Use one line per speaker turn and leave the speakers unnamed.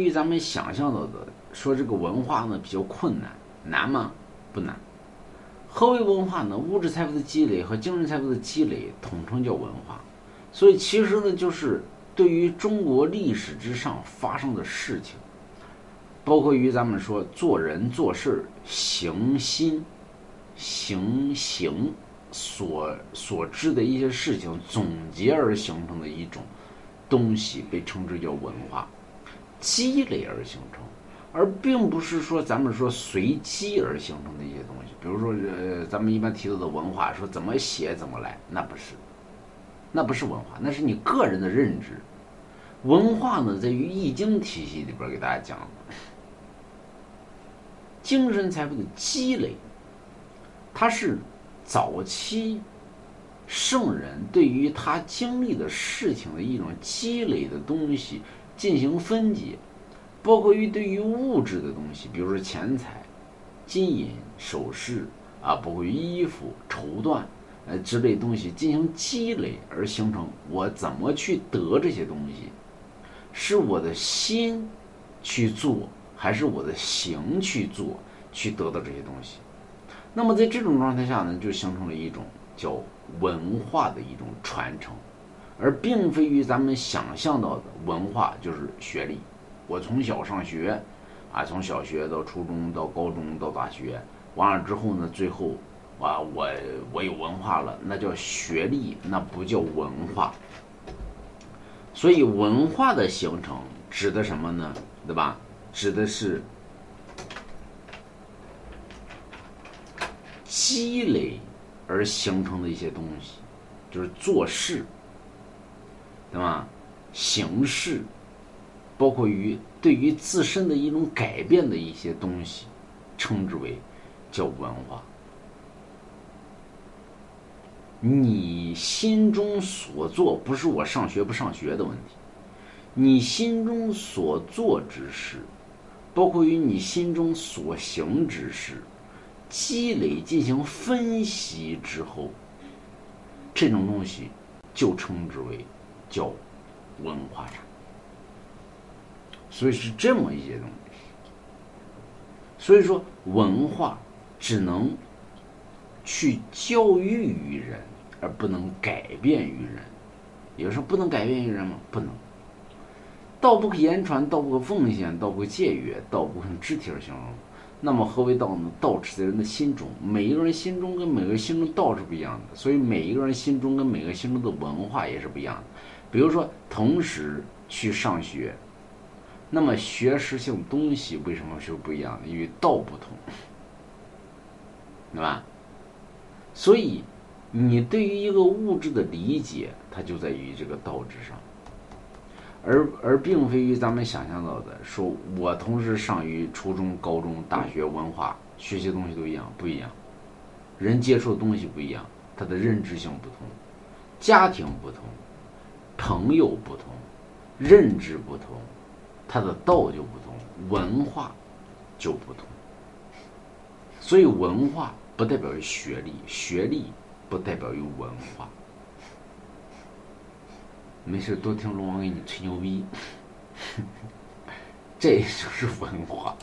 与咱们想象到的说这个文化呢比较困难，难吗？不难。何为文化呢？物质财富的积累和精神财富的积累统称叫文化。所以其实呢，就是对于中国历史之上发生的事情，包括于咱们说做人做事行心行行所所知的一些事情总结而形成的一种东西，被称之叫文化。积累而形成，而并不是说咱们说随机而形成的一些东西。比如说，呃，咱们一般提到的文化，说怎么写怎么来，那不是，那不是文化，那是你个人的认知。文化呢，在于易经体系里边给大家讲，精神财富的积累，它是早期圣人对于他经历的事情的一种积累的东西。进行分解，包括于对于物质的东西，比如说钱财、金银首饰啊，包括衣服、绸缎呃之类东西进行积累而形成。我怎么去得这些东西？是我的心去做，还是我的行去做，去得到这些东西？那么在这种状态下呢，就形成了一种叫文化的一种传承。而并非于咱们想象到的文化就是学历。我从小上学，啊，从小学到初中到高中到大学，完了之后呢，最后，啊，我我有文化了，那叫学历，那不叫文化。所以文化的形成指的什么呢？对吧？指的是积累而形成的一些东西，就是做事。对吧？形式，包括于对于自身的一种改变的一些东西，称之为叫文化。你心中所做，不是我上学不上学的问题，你心中所做之事，包括于你心中所行之事，积累进行分析之后，这种东西就称之为。叫文化产，所以是这么一些东西。所以说，文化只能去教育于人，而不能改变于人。有时候不能改变于人吗？不能。道不可言传，道不可奉献，道不可僭越，道不可用肢体而形容。那么何为道呢？道持在人的心中，每一个人心中跟每个人心中道是不一样的，所以每一个人心中跟每个心中的文化也是不一样的。比如说，同时去上学，那么学识性东西为什么是不一样的？因为道不同，对吧？所以，你对于一个物质的理解，它就在于这个道之上，而而并非于咱们想象到的，说我同时上于初中、高中、大学，文化学习东西都一样，不一样，人接触的东西不一样，他的认知性不同，家庭不同。朋友不同，认知不同，他的道就不同，文化就不同。所以文化不代表于学历，学历不代表于文化。没事多听龙王给你吹牛逼，这就是文化。